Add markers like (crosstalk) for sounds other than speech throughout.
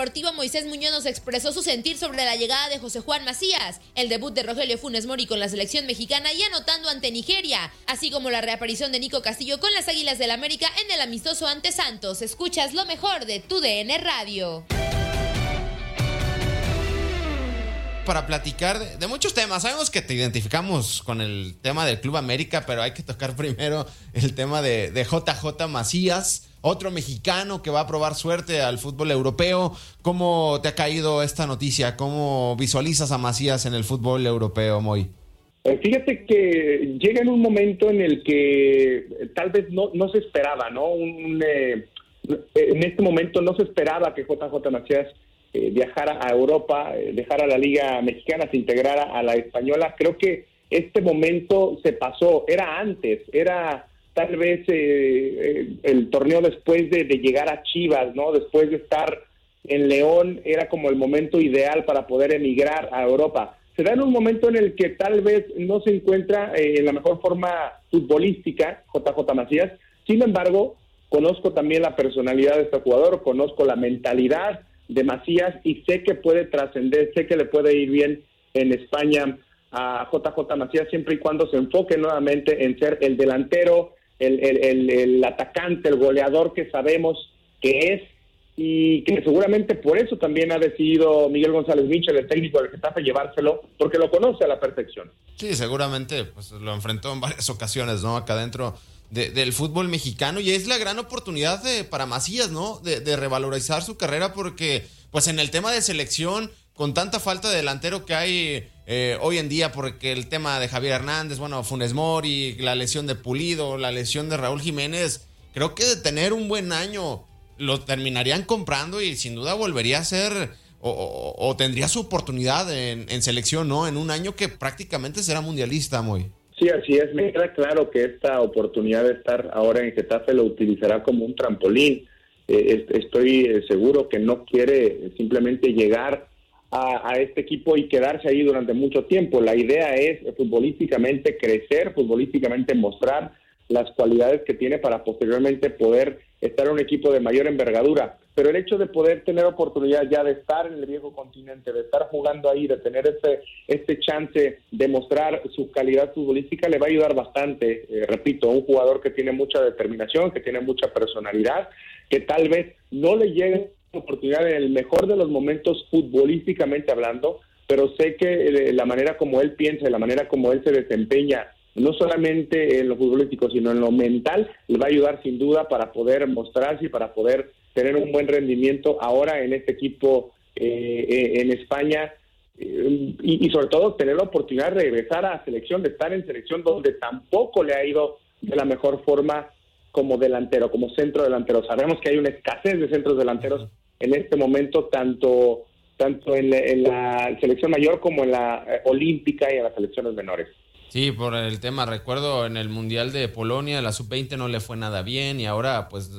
Deportivo, Moisés Muñoz nos expresó su sentir sobre la llegada de José Juan Macías, el debut de Rogelio Funes Mori con la selección mexicana y anotando ante Nigeria, así como la reaparición de Nico Castillo con las Águilas del América en el amistoso ante Santos. Escuchas lo mejor de tu DN Radio. Para platicar de, muchos temas, sabemos que te identificamos con el tema del Club América, pero hay que tocar (laughs) primero el tema de JJ Macías otro mexicano que va a probar suerte al fútbol europeo. ¿Cómo te ha caído esta noticia? ¿Cómo visualizas a Macías en el fútbol europeo, Moy? Eh, fíjate que llega en un momento en el que tal vez no, no se esperaba, ¿no? Un, eh, en este momento no se esperaba que JJ Macías eh, viajara a Europa, eh, dejara la Liga Mexicana, se integrara a la española. Creo que este momento se pasó, era antes, era tal vez eh, eh, el torneo después de, llegar a Chivas, ¿no? Después de estar en León, era como el momento ideal para poder emigrar a Europa. Se da en un momento en el que tal vez no se encuentra eh, en la mejor forma futbolística JJ Macías, sin embargo, conozco también la personalidad de este jugador, conozco la mentalidad de Macías y sé que puede trascender, sé que le puede ir bien en España a JJ Macías siempre y cuando se enfoque nuevamente en ser el delantero, el, el, el, atacante, el goleador que sabemos que es y que seguramente por eso también ha decidido Miguel González Michel, el técnico del Getafe, llevárselo, porque lo conoce a la perfección. Sí, seguramente pues, lo enfrentó en varias ocasiones, ¿no? Acá dentro de, del fútbol mexicano y es la gran oportunidad de, para Macías, ¿no? De, de revalorizar su carrera porque, pues en el tema de selección, con tanta falta de delantero que hay eh, hoy en día, porque el tema de Javier Hernández, bueno, Funes Mori, la lesión de Pulido, la lesión de Raúl Jiménez, creo que de tener un buen año lo terminarían comprando y sin duda volvería a ser o, tendría su oportunidad en, selección, ¿no? En un año que prácticamente será mundialista, muy. Sí, así es. Me queda claro que esta oportunidad de estar ahora en Getafe lo utilizará como un trampolín. Eh, estoy seguro que no quiere simplemente llegar a, a, este equipo y quedarse ahí durante mucho tiempo. La idea es futbolísticamente crecer, futbolísticamente mostrar las cualidades que tiene para posteriormente poder estar en un equipo de mayor envergadura. Pero el hecho de poder tener oportunidad ya de estar en el viejo continente, de estar jugando ahí, de tener este, este chance de mostrar su calidad futbolística, le va a ayudar bastante. Eh, repito, un jugador que tiene mucha determinación, que tiene mucha personalidad, que tal vez no le llegue oportunidad en el mejor de los momentos futbolísticamente hablando, pero sé que eh, la manera como él piensa, la manera como él se desempeña no solamente en lo futbolístico, sino en lo mental, le va a ayudar sin duda para poder mostrarse y para poder tener un buen rendimiento ahora en este equipo eh, eh, en España eh, y, y, sobre todo tener la oportunidad de regresar a selección, de estar en selección donde tampoco le ha ido de la mejor forma como delantero, como centro delantero. Sabemos que hay una escasez de centros delanteros en este momento, tanto, tanto en, la selección mayor como en la olímpica y en las selecciones menores. Sí, por el tema, recuerdo en el Mundial de Polonia, la sub-20 no le fue nada bien y ahora pues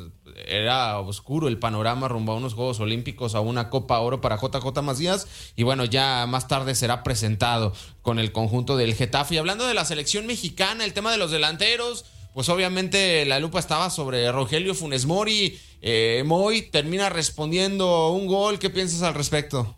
era oscuro el panorama rumbo a unos Juegos Olímpicos, a una Copa Oro para JJ Macías y bueno, ya más tarde será presentado con el conjunto del Getafe. Y hablando de la selección mexicana, el tema de los delanteros, pues obviamente la lupa estaba sobre Rogelio Funes Mori. Eh, Moy termina respondiendo un gol, ¿qué piensas al respecto?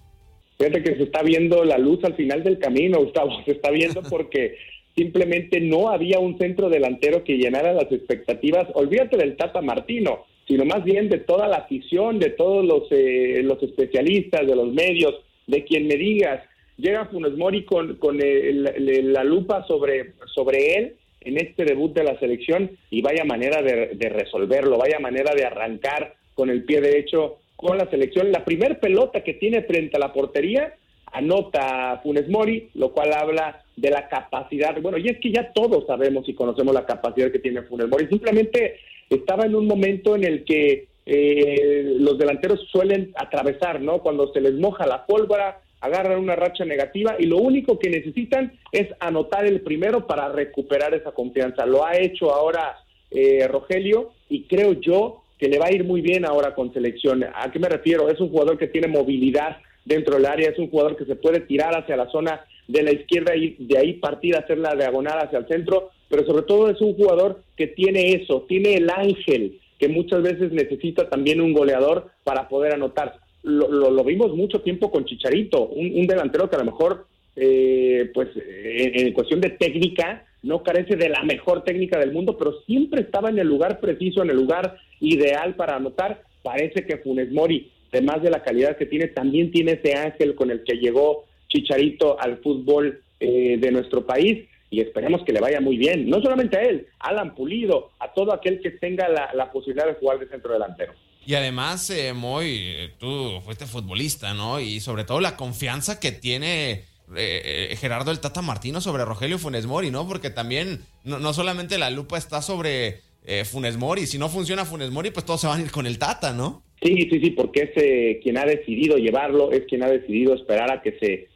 Fíjate que se está viendo la luz al final del camino, Gustavo, se está viendo (laughs) porque simplemente no había un centro delantero que llenara las expectativas. Olvídate del Tata Martino, sino más bien de toda la afición, de todos los, eh, los especialistas, de los medios, de quien me digas. Llega Funes Mori con, con la lupa sobre, sobre él en este debut de la selección y vaya manera de, de resolverlo, vaya manera de arrancar con el pie derecho con la selección. La primer pelota que tiene frente a la portería anota Funes Mori, lo cual habla de la capacidad, bueno, y es que ya todos sabemos y conocemos la capacidad que tiene Funes Mori, simplemente estaba en un momento en el que eh, los delanteros suelen atravesar, ¿no? Cuando se les moja la pólvora, agarran una racha negativa y lo único que necesitan es anotar el primero para recuperar esa confianza. Lo ha hecho ahora eh, Rogelio y creo yo que le va a ir muy bien ahora con selección. ¿A qué me refiero? Es un jugador que tiene movilidad dentro del área, es un jugador que se puede tirar hacia la zona de la izquierda y de ahí partir hacer la diagonal hacia el centro, pero sobre todo es un jugador que tiene eso, tiene el ángel que muchas veces necesita también un goleador para poder anotar. Lo, lo, vimos mucho tiempo con Chicharito, un, delantero que a lo mejor, eh, pues en, cuestión de técnica, no carece de la mejor técnica del mundo, pero siempre estaba en el lugar preciso, en el lugar ideal para anotar. Parece que Funes Mori, además de la calidad que tiene, también tiene ese ángel con el que llegó Chicharito al fútbol eh, de nuestro país y esperemos que le vaya muy bien, no solamente a él, Alan Pulido, a todo aquel que tenga la, posibilidad de jugar de centro delantero. Y además, eh, Moy, tú fuiste futbolista, ¿no? Y sobre todo la confianza que tiene eh, eh, Gerardo el Tata Martino sobre Rogelio Funes Mori, ¿no? Porque también no, no solamente la lupa está sobre Funes Mori, si no funciona Funes Mori, pues todos se van a ir con el Tata, ¿no? Sí, sí, sí, porque es quien ha decidido llevarlo, es quien ha decidido esperar a que se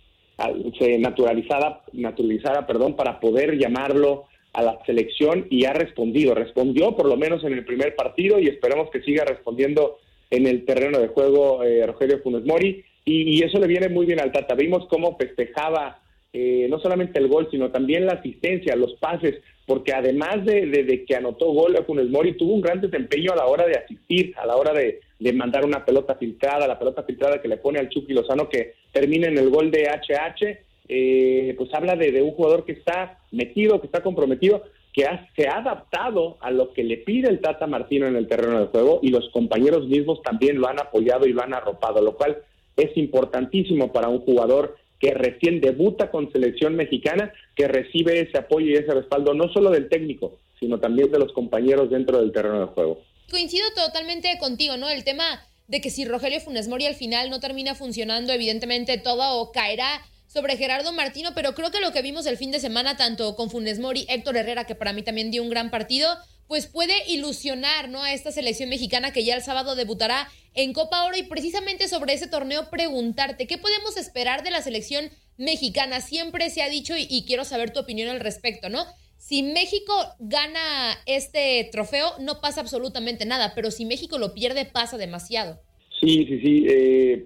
se naturalizara, naturalizara perdón, para poder llamarlo a la selección y ha respondido. Respondió por lo menos en el primer partido y esperemos que siga respondiendo en el terreno de juego eh, Rogelio Funes Mori. Y, eso le viene muy bien al Tata. Vimos cómo festejaba eh, no solamente el gol, sino también la asistencia, los pases, porque además de, que anotó gol a Funes Mori, tuvo un gran desempeño a la hora de asistir, a la hora de, mandar una pelota filtrada, la pelota filtrada que le pone al Chucky Lozano que termina en el gol de HH, eh, pues habla de, un jugador que está metido, que está comprometido, que se ha adaptado a lo que le pide el Tata Martino en el terreno de juego y los compañeros mismos también lo han apoyado y lo han arropado, lo cual es importantísimo para un jugador que recién debuta con selección mexicana, que recibe ese apoyo y ese respaldo no solo del técnico, sino también de los compañeros dentro del terreno de juego. Coincido totalmente contigo, ¿no? El tema de que si Rogelio Funes Mori al final no termina funcionando, evidentemente todo caerá sobre Gerardo Martino, pero creo que lo que vimos el fin de semana, tanto con Funes Mori, Héctor Herrera, que para mí también dio un gran partido, pues puede ilusionar ¿no? a esta selección mexicana que ya el sábado debutará en Copa Oro y precisamente sobre ese torneo preguntarte, ¿qué podemos esperar de la selección mexicana? Siempre se ha dicho y, quiero saber tu opinión al respecto, ¿no? Si México gana este trofeo, no pasa absolutamente nada, pero si México lo pierde, pasa demasiado. Sí, sí, sí. Eh,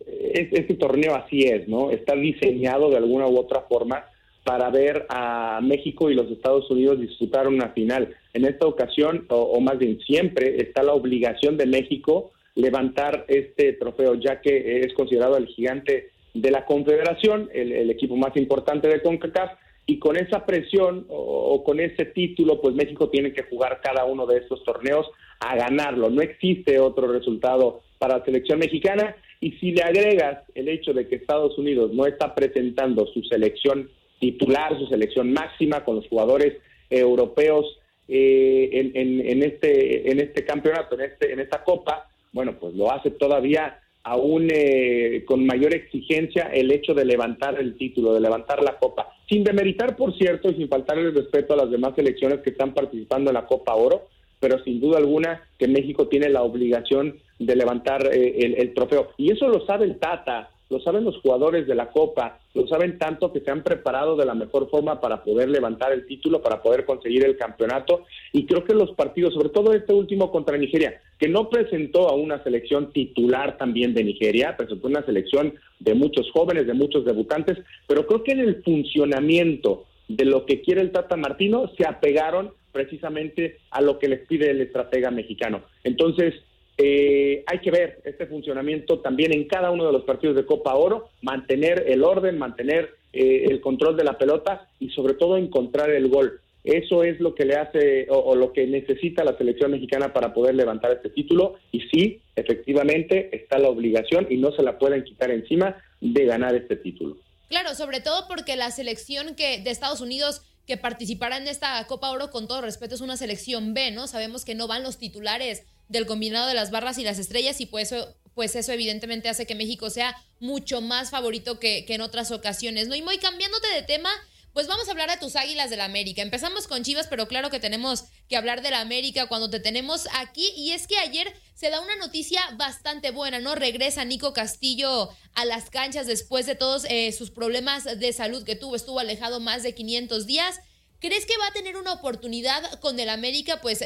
este torneo así es, ¿no? Está diseñado de alguna u otra forma para ver a México y los Estados Unidos disputar una final. En esta ocasión, o, más bien siempre, está la obligación de México levantar este trofeo, ya que es considerado el gigante de la Confederación, el, equipo más importante de CONCACAF, y con esa presión o, con ese título, pues México tiene que jugar cada uno de estos torneos a ganarlo. No existe otro resultado para la selección mexicana. Y si le agregas el hecho de que Estados Unidos no está presentando su selección titular, su selección máxima con los jugadores europeos eh, en, este, en este campeonato, en, este, en esta copa, bueno, pues lo hace todavía aún eh, con mayor exigencia el hecho de levantar el título, de levantar la copa, sin demeritar, por cierto, y sin faltar el respeto a las demás selecciones que están participando en la Copa Oro, pero sin duda alguna que México tiene la obligación de levantar eh, el, el, trofeo. Y eso lo sabe el Tata, lo saben los jugadores de la Copa, lo saben tanto que se han preparado de la mejor forma para poder levantar el título, para poder conseguir el campeonato. Y creo que los partidos, sobre todo este último contra Nigeria, que no presentó a una selección titular también de Nigeria, presentó una selección de muchos jóvenes, de muchos debutantes, pero creo que en el funcionamiento de lo que quiere el Tata Martino se apegaron precisamente a lo que les pide el estratega mexicano. Entonces, eh, hay que ver este funcionamiento también en cada uno de los partidos de Copa Oro, mantener el orden, mantener eh, el control de la pelota y sobre todo encontrar el gol. Eso es lo que le hace o, lo que necesita la selección mexicana para poder levantar este título y sí, efectivamente está la obligación y no se la pueden quitar encima de ganar este título. Claro, sobre todo porque la selección que de Estados Unidos que participará en esta Copa Oro, con todo respeto, es una selección B, ¿no? Sabemos que no van los titulares del combinado de las barras y las estrellas y pues eso, pues eso evidentemente hace que México sea mucho más favorito que, que en otras ocasiones, ¿no? Y muy cambiándote de tema, pues vamos a hablar de tus águilas del América. Empezamos con Chivas, pero claro que tenemos que hablar de la América cuando te tenemos aquí. Y es que ayer se da una noticia bastante buena, ¿no? Regresa Nico Castillo a las canchas después de todos eh, sus problemas de salud que tuvo. Estuvo alejado más de 500 días. ¿Crees que va a tener una oportunidad con el América, pues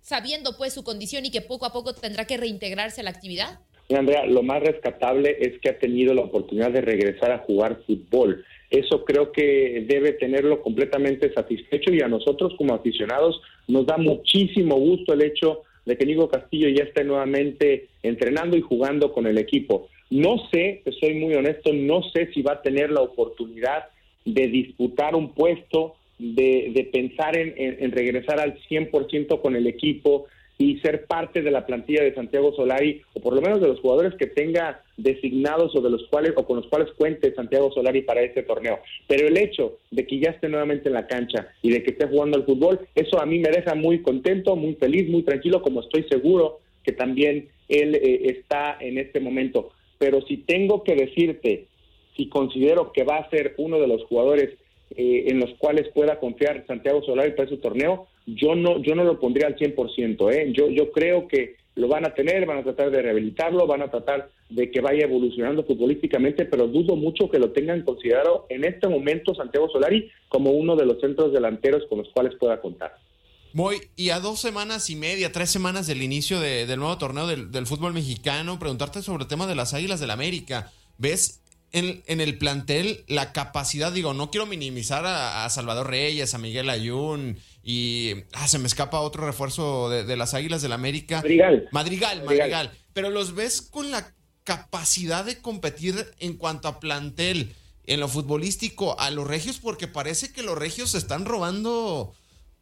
sabiendo pues su condición y que poco a poco tendrá que reintegrarse a la actividad? Andrea, lo más rescatable es que ha tenido la oportunidad de regresar a jugar fútbol. Eso creo que debe tenerlo completamente satisfecho y a nosotros como aficionados nos da muchísimo gusto el hecho de que Nico Castillo ya esté nuevamente entrenando y jugando con el equipo. No sé, soy muy honesto, no sé si va a tener la oportunidad de disputar un puesto, de, pensar en, en regresar al 100% con el equipo, y ser parte de la plantilla de Santiago Solari, o por lo menos de los jugadores que tenga designados o de los cuales o con los cuales cuente Santiago Solari para este torneo. Pero el hecho de que ya esté nuevamente en la cancha y de que esté jugando al fútbol, eso a mí me deja muy contento, muy feliz, muy tranquilo, como estoy seguro que también él eh, está en este momento. Pero si tengo que decirte, si considero que va a ser uno de los jugadores eh, en los cuales pueda confiar Santiago Solari para ese torneo, yo no, yo no lo pondría al 100%. ¿eh? Yo, yo creo que lo van a tener, van a tratar de rehabilitarlo, van a tratar de que vaya evolucionando futbolísticamente, pero dudo mucho que lo tengan considerado en este momento Santiago Solari como uno de los centros delanteros con los cuales pueda contar. Muy, y a dos semanas y media, tres semanas del inicio del nuevo torneo del, del, fútbol mexicano, preguntarte sobre el tema de las Águilas del América. ¿Ves en, en, el plantel la capacidad, digo, no quiero minimizar a, Salvador Reyes, a Miguel Ayun y ah, se me escapa otro refuerzo de, las Águilas del América. Madrigal. Madrigal. Madrigal, Pero los ves con la capacidad de competir en cuanto a plantel, en lo futbolístico, a los regios, porque parece que los regios se están robando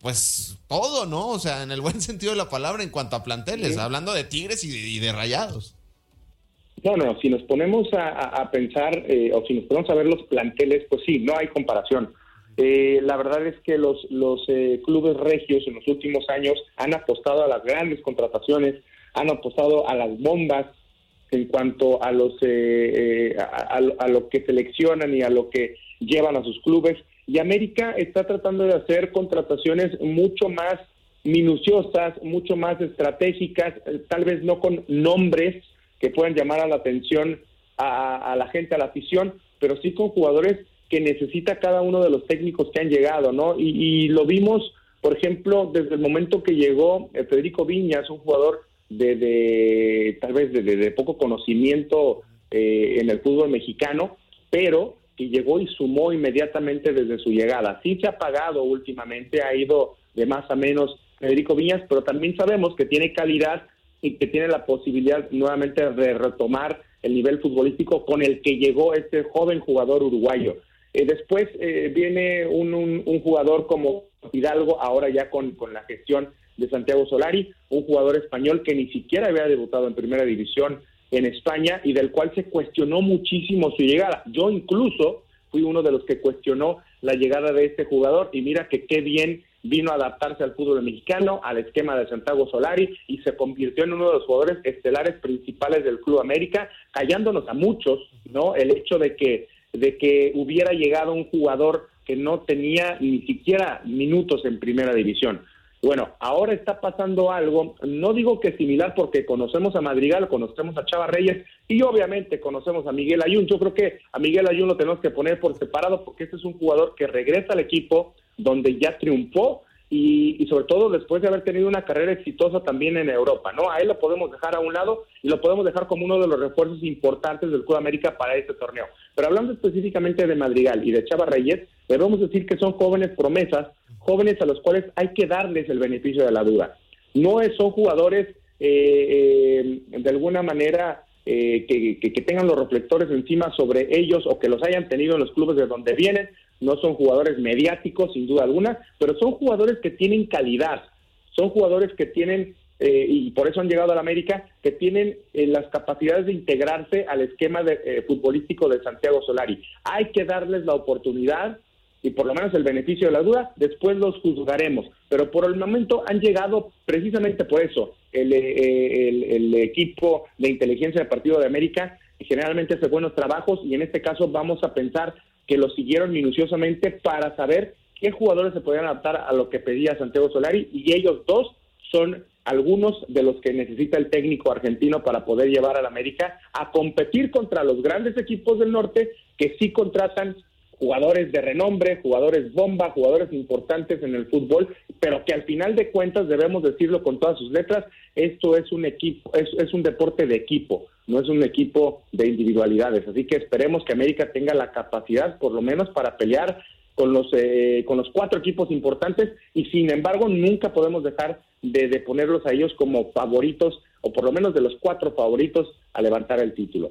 pues todo, ¿no? O sea, en el buen (laughs) sentido de la palabra en cuanto a planteles, hablando de Tigres y de rayados. No, no, si nos ponemos a, pensar eh, o si nos ponemos a ver los planteles, pues sí, no hay comparación. Eh, la verdad es que los, los eh, clubes regios en los últimos años han apostado a las grandes contrataciones, han apostado a las bombas en cuanto a los a, lo que seleccionan y a lo que llevan a sus clubes. Y América está tratando de hacer contrataciones mucho más minuciosas, mucho más estratégicas, tal vez no con nombres que puedan llamar a la atención a, la gente, a la afición, pero sí con jugadores que necesita cada uno de los técnicos que han llegado, ¿no? Y, lo vimos, por ejemplo, desde el momento que llegó eh, Federico Viñas, un jugador de, tal vez de, poco conocimiento eh, en el fútbol mexicano, pero que llegó y sumó inmediatamente desde su llegada. Sí se ha pagado últimamente, ha ido de más a menos Federico Viñas, pero también sabemos que tiene calidad y que tiene la posibilidad nuevamente de retomar el nivel futbolístico con el que llegó este joven jugador uruguayo. Eh, después eh, viene un, un, jugador como Hidalgo, ahora ya con, con la gestión de Santiago Solari, un jugador español que ni siquiera había debutado en primera división en España y del cual se cuestionó muchísimo su llegada. Yo incluso fui uno de los que cuestionó la llegada de este jugador y mira que qué bien vino a adaptarse al fútbol mexicano, al esquema de Santiago Solari y se convirtió en uno de los jugadores estelares principales del Club América, callándonos a muchos, ¿no? El hecho de que de que hubiera llegado un jugador que no tenía ni siquiera minutos en primera división. Bueno, ahora está pasando algo, no digo que similar porque conocemos a Madrigal, conocemos a Chava Reyes y obviamente conocemos a Miguel Ayun. Yo creo que a Miguel Ayun lo tenemos que poner por separado porque este es un jugador que regresa al equipo donde ya triunfó y, sobre todo después de haber tenido una carrera exitosa también en Europa, ¿no? A él lo podemos dejar a un lado y lo podemos dejar como uno de los refuerzos importantes del Club América para este torneo. Pero hablando específicamente de Madrigal y de Chava Reyes, debemos decir que son jóvenes promesas, jóvenes a los cuales hay que darles el beneficio de la duda. No son jugadores eh, eh, de alguna manera eh, que, que, tengan los reflectores encima sobre ellos o que los hayan tenido en los clubes de donde vienen, no son jugadores mediáticos, sin duda alguna, pero son jugadores que tienen calidad, son jugadores que tienen, eh, y por eso han llegado a la América, que tienen eh, las capacidades de integrarse al esquema de, eh, futbolístico de Santiago Solari. Hay que darles la oportunidad y por lo menos el beneficio de la duda, después los juzgaremos. Pero por el momento han llegado precisamente por eso. El, el equipo de inteligencia del Partido de América generalmente hace buenos trabajos y en este caso vamos a pensar que lo siguieron minuciosamente para saber qué jugadores se podían adaptar a lo que pedía Santiago Solari y ellos dos son algunos de los que necesita el técnico argentino para poder llevar al América a competir contra los grandes equipos del norte que sí contratan jugadores de renombre, jugadores bomba, jugadores importantes en el fútbol, pero que al final de cuentas debemos decirlo con todas sus letras, esto es un equipo, es, es un deporte de equipo, no es un equipo de individualidades, así que esperemos que América tenga la capacidad, por lo menos, para pelear con los eh, con los cuatro equipos importantes y sin embargo nunca podemos dejar de, de ponerlos a ellos como favoritos o por lo menos de los cuatro favoritos a levantar el título.